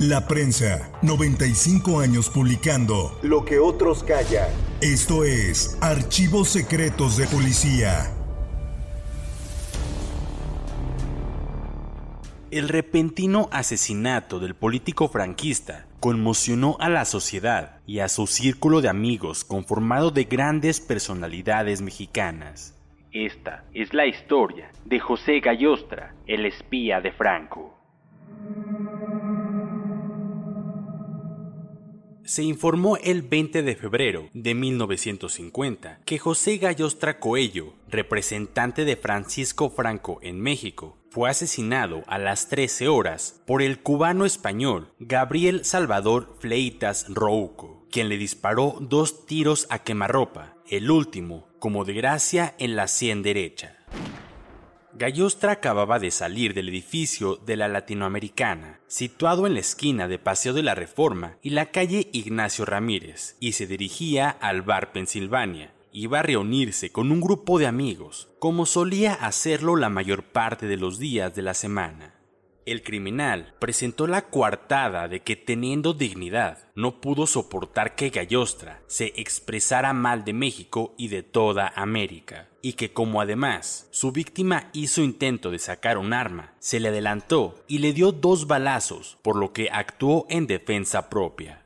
La prensa, 95 años publicando lo que otros callan. Esto es Archivos Secretos de Policía. El repentino asesinato del político franquista conmocionó a la sociedad y a su círculo de amigos conformado de grandes personalidades mexicanas. Esta es la historia de José Gallostra, el espía de Franco. Se informó el 20 de febrero de 1950 que José Gallostra Coello, representante de Francisco Franco en México, fue asesinado a las 13 horas por el cubano español Gabriel Salvador Fleitas Rouco, quien le disparó dos tiros a quemarropa, el último, como de gracia, en la sien derecha. Gallostra acababa de salir del edificio de la Latinoamericana, situado en la esquina de Paseo de la Reforma y la calle Ignacio Ramírez, y se dirigía al bar Pensilvania. Iba a reunirse con un grupo de amigos, como solía hacerlo la mayor parte de los días de la semana. El criminal presentó la coartada de que teniendo dignidad no pudo soportar que Gallostra se expresara mal de México y de toda América, y que como además su víctima hizo intento de sacar un arma, se le adelantó y le dio dos balazos, por lo que actuó en defensa propia.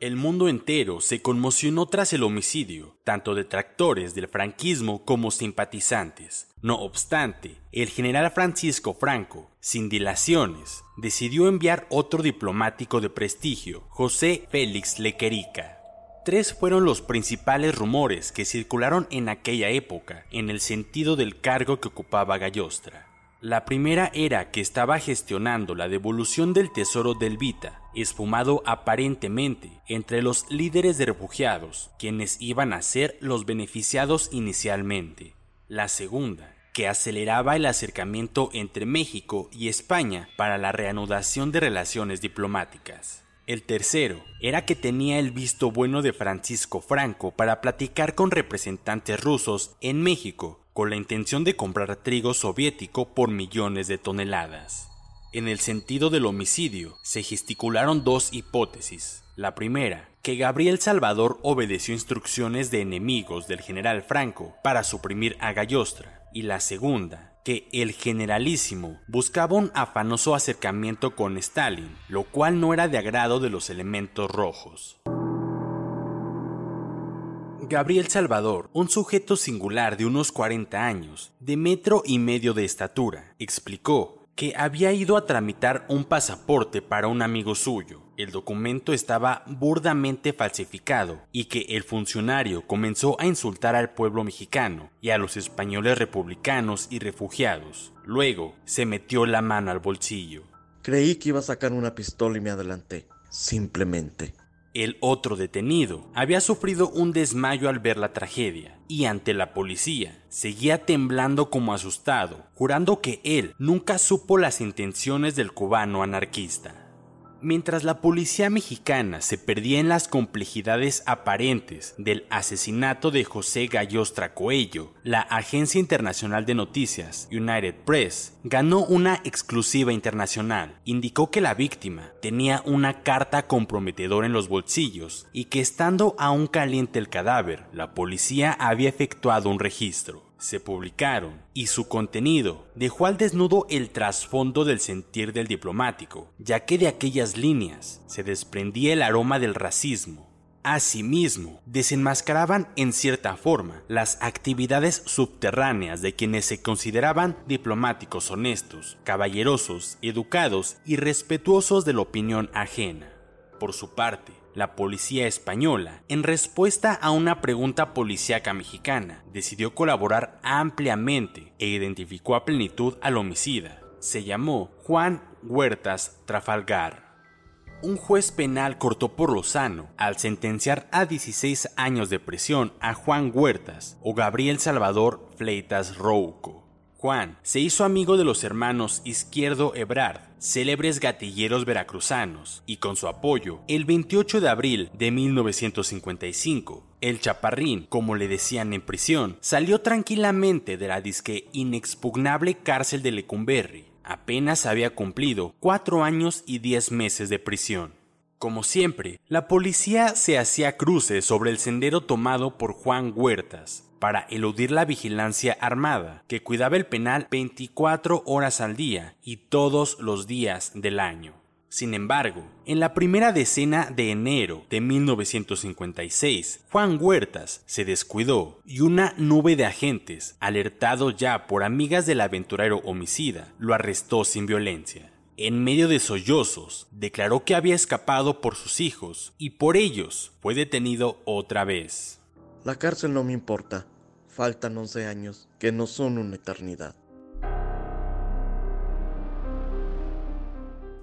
El mundo entero se conmocionó tras el homicidio, tanto detractores del franquismo como simpatizantes. No obstante, el general Francisco Franco, sin dilaciones, decidió enviar otro diplomático de prestigio, José Félix Lequerica. Tres fueron los principales rumores que circularon en aquella época en el sentido del cargo que ocupaba Gallostra. La primera era que estaba gestionando la devolución del tesoro del Vita, esfumado aparentemente entre los líderes de refugiados, quienes iban a ser los beneficiados inicialmente. La segunda, que aceleraba el acercamiento entre México y España para la reanudación de relaciones diplomáticas. El tercero era que tenía el visto bueno de Francisco Franco para platicar con representantes rusos en México con la intención de comprar trigo soviético por millones de toneladas. En el sentido del homicidio, se gesticularon dos hipótesis. La primera, que Gabriel Salvador obedeció instrucciones de enemigos del general Franco para suprimir a Gallostra, y la segunda, que el generalísimo buscaba un afanoso acercamiento con Stalin, lo cual no era de agrado de los elementos rojos. Gabriel Salvador, un sujeto singular de unos 40 años, de metro y medio de estatura, explicó que había ido a tramitar un pasaporte para un amigo suyo. El documento estaba burdamente falsificado y que el funcionario comenzó a insultar al pueblo mexicano y a los españoles republicanos y refugiados. Luego se metió la mano al bolsillo. Creí que iba a sacar una pistola y me adelanté. Simplemente. El otro detenido había sufrido un desmayo al ver la tragedia y ante la policía seguía temblando como asustado, jurando que él nunca supo las intenciones del cubano anarquista. Mientras la policía mexicana se perdía en las complejidades aparentes del asesinato de José Gallostra Coello, la agencia internacional de noticias United Press ganó una exclusiva internacional. Indicó que la víctima tenía una carta comprometedora en los bolsillos y que estando aún caliente el cadáver, la policía había efectuado un registro se publicaron y su contenido dejó al desnudo el trasfondo del sentir del diplomático, ya que de aquellas líneas se desprendía el aroma del racismo. Asimismo, desenmascaraban en cierta forma las actividades subterráneas de quienes se consideraban diplomáticos honestos, caballerosos, educados y respetuosos de la opinión ajena. Por su parte, la policía española, en respuesta a una pregunta policíaca mexicana, decidió colaborar ampliamente e identificó a plenitud al homicida. Se llamó Juan Huertas Trafalgar. Un juez penal cortó por lo sano al sentenciar a 16 años de prisión a Juan Huertas o Gabriel Salvador Fleitas Rouco. Juan se hizo amigo de los hermanos Izquierdo Ebrard, célebres gatilleros veracruzanos, y con su apoyo, el 28 de abril de 1955, el Chaparrín, como le decían en prisión, salió tranquilamente de la disque inexpugnable cárcel de Lecumberri. Apenas había cumplido cuatro años y diez meses de prisión. Como siempre, la policía se hacía cruces sobre el sendero tomado por Juan Huertas, para eludir la vigilancia armada, que cuidaba el penal 24 horas al día y todos los días del año. Sin embargo, en la primera decena de enero de 1956, Juan Huertas se descuidó y una nube de agentes, alertado ya por amigas del aventurero homicida, lo arrestó sin violencia. En medio de sollozos, declaró que había escapado por sus hijos y por ellos fue detenido otra vez. La cárcel no me importa. Faltan 11 años, que no son una eternidad.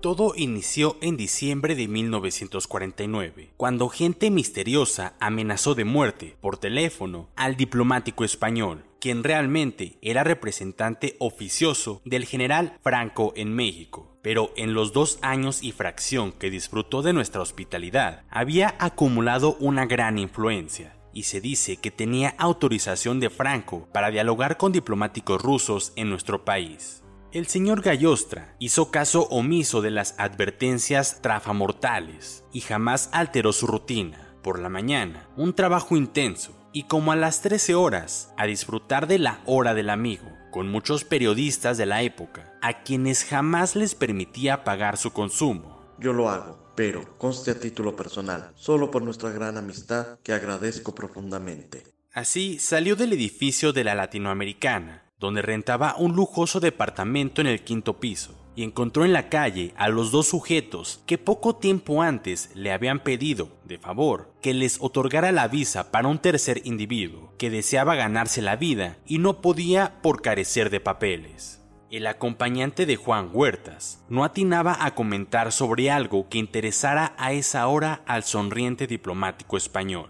Todo inició en diciembre de 1949, cuando gente misteriosa amenazó de muerte por teléfono al diplomático español, quien realmente era representante oficioso del general Franco en México. Pero en los dos años y fracción que disfrutó de nuestra hospitalidad, había acumulado una gran influencia y se dice que tenía autorización de Franco para dialogar con diplomáticos rusos en nuestro país. El señor Gallostra hizo caso omiso de las advertencias trafamortales y jamás alteró su rutina. Por la mañana, un trabajo intenso y como a las 13 horas, a disfrutar de la hora del amigo, con muchos periodistas de la época, a quienes jamás les permitía pagar su consumo. Yo lo hago pero conste a título personal, solo por nuestra gran amistad que agradezco profundamente. Así salió del edificio de la Latinoamericana, donde rentaba un lujoso departamento en el quinto piso, y encontró en la calle a los dos sujetos que poco tiempo antes le habían pedido, de favor, que les otorgara la visa para un tercer individuo que deseaba ganarse la vida y no podía por carecer de papeles el acompañante de Juan Huertas no atinaba a comentar sobre algo que interesara a esa hora al sonriente diplomático español.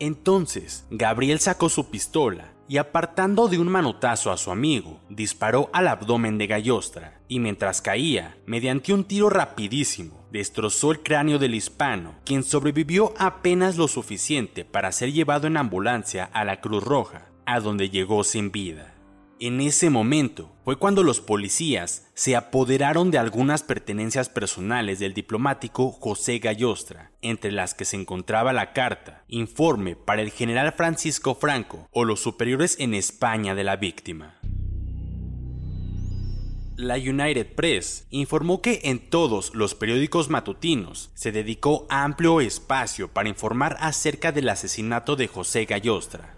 Entonces, Gabriel sacó su pistola y apartando de un manotazo a su amigo, disparó al abdomen de Gallostra y mientras caía, mediante un tiro rapidísimo, destrozó el cráneo del hispano, quien sobrevivió apenas lo suficiente para ser llevado en ambulancia a la Cruz Roja, a donde llegó sin vida. En ese momento fue cuando los policías se apoderaron de algunas pertenencias personales del diplomático José Gallostra, entre las que se encontraba la carta, informe para el general Francisco Franco o los superiores en España de la víctima. La United Press informó que en todos los periódicos matutinos se dedicó amplio espacio para informar acerca del asesinato de José Gallostra,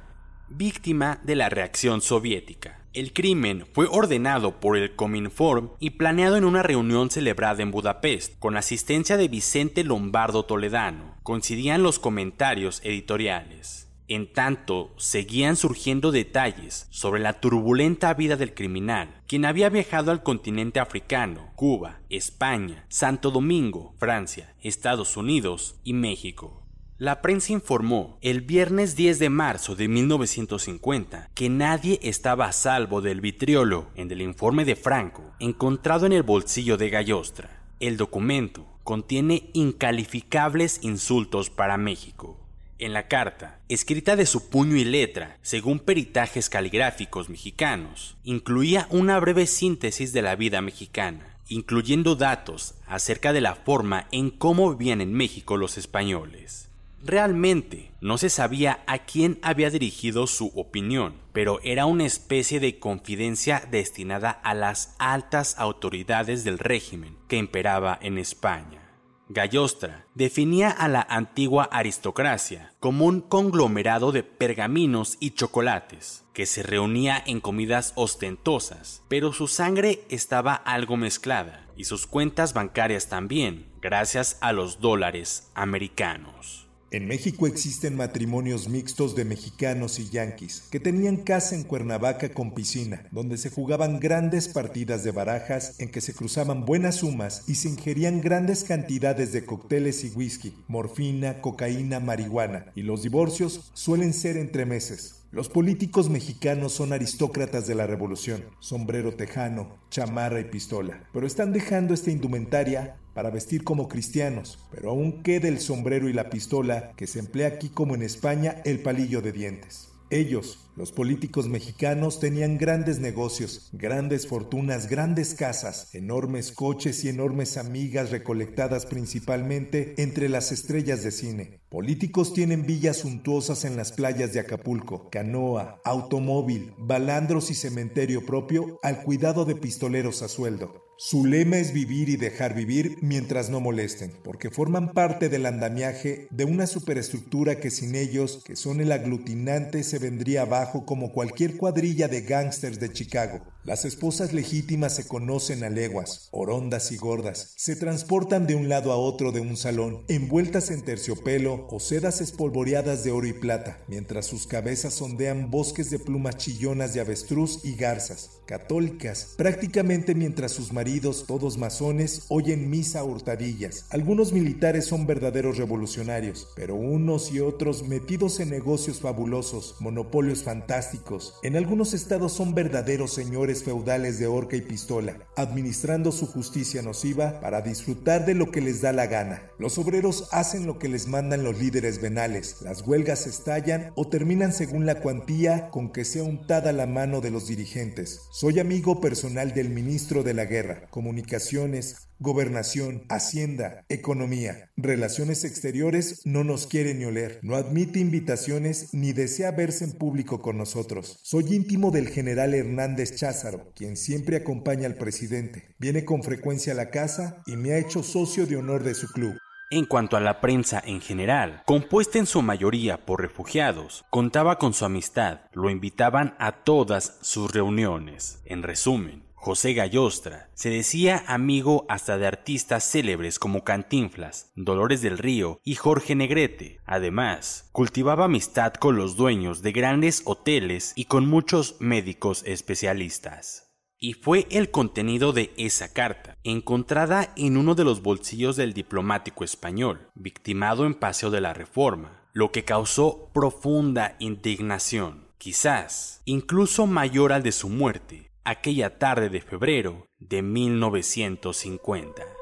víctima de la reacción soviética. El crimen fue ordenado por el Cominform y planeado en una reunión celebrada en Budapest, con asistencia de Vicente Lombardo Toledano. Coincidían los comentarios editoriales. En tanto, seguían surgiendo detalles sobre la turbulenta vida del criminal, quien había viajado al continente africano, Cuba, España, Santo Domingo, Francia, Estados Unidos y México. La prensa informó el viernes 10 de marzo de 1950 que nadie estaba a salvo del vitriolo en el informe de Franco encontrado en el bolsillo de Gallostra. El documento contiene incalificables insultos para México. En la carta, escrita de su puño y letra, según peritajes caligráficos mexicanos, incluía una breve síntesis de la vida mexicana, incluyendo datos acerca de la forma en cómo vivían en México los españoles. Realmente no se sabía a quién había dirigido su opinión, pero era una especie de confidencia destinada a las altas autoridades del régimen que imperaba en España. Gallostra definía a la antigua aristocracia como un conglomerado de pergaminos y chocolates, que se reunía en comidas ostentosas, pero su sangre estaba algo mezclada y sus cuentas bancarias también, gracias a los dólares americanos. En México existen matrimonios mixtos de mexicanos y yanquis que tenían casa en Cuernavaca con piscina, donde se jugaban grandes partidas de barajas en que se cruzaban buenas sumas y se ingerían grandes cantidades de cócteles y whisky, morfina, cocaína, marihuana, y los divorcios suelen ser entre meses. Los políticos mexicanos son aristócratas de la revolución, sombrero tejano, chamarra y pistola, pero están dejando esta indumentaria para vestir como cristianos, pero aún queda el sombrero y la pistola que se emplea aquí como en España el palillo de dientes. Ellos, los políticos mexicanos, tenían grandes negocios, grandes fortunas, grandes casas, enormes coches y enormes amigas recolectadas principalmente entre las estrellas de cine. Políticos tienen villas suntuosas en las playas de Acapulco, canoa, automóvil, balandros y cementerio propio al cuidado de pistoleros a sueldo. Su lema es vivir y dejar vivir mientras no molesten, porque forman parte del andamiaje de una superestructura que sin ellos, que son el aglutinante, se vendría abajo como cualquier cuadrilla de gángsters de Chicago. Las esposas legítimas se conocen a leguas, orondas y gordas, se transportan de un lado a otro de un salón, envueltas en terciopelo o sedas espolvoreadas de oro y plata, mientras sus cabezas sondean bosques de plumas chillonas de avestruz y garzas, católicas, prácticamente mientras sus maridos, todos masones, oyen misa a hurtadillas. Algunos militares son verdaderos revolucionarios, pero unos y otros metidos en negocios fabulosos, monopolios fantásticos. En algunos estados son verdaderos señores feudales de horca y pistola, administrando su justicia nociva para disfrutar de lo que les da la gana. Los obreros hacen lo que les mandan los líderes venales, las huelgas estallan o terminan según la cuantía con que sea untada la mano de los dirigentes. Soy amigo personal del ministro de la Guerra, Comunicaciones, Gobernación, Hacienda, Economía, Relaciones Exteriores no nos quiere ni oler, no admite invitaciones ni desea verse en público con nosotros. Soy íntimo del general Hernández Cházaro, quien siempre acompaña al presidente. Viene con frecuencia a la casa y me ha hecho socio de honor de su club. En cuanto a la prensa en general, compuesta en su mayoría por refugiados, contaba con su amistad, lo invitaban a todas sus reuniones. En resumen, José Gallostra se decía amigo hasta de artistas célebres como Cantinflas, Dolores del Río y Jorge Negrete. Además, cultivaba amistad con los dueños de grandes hoteles y con muchos médicos especialistas. Y fue el contenido de esa carta, encontrada en uno de los bolsillos del diplomático español, victimado en Paseo de la Reforma, lo que causó profunda indignación, quizás incluso mayor al de su muerte, aquella tarde de febrero de 1950.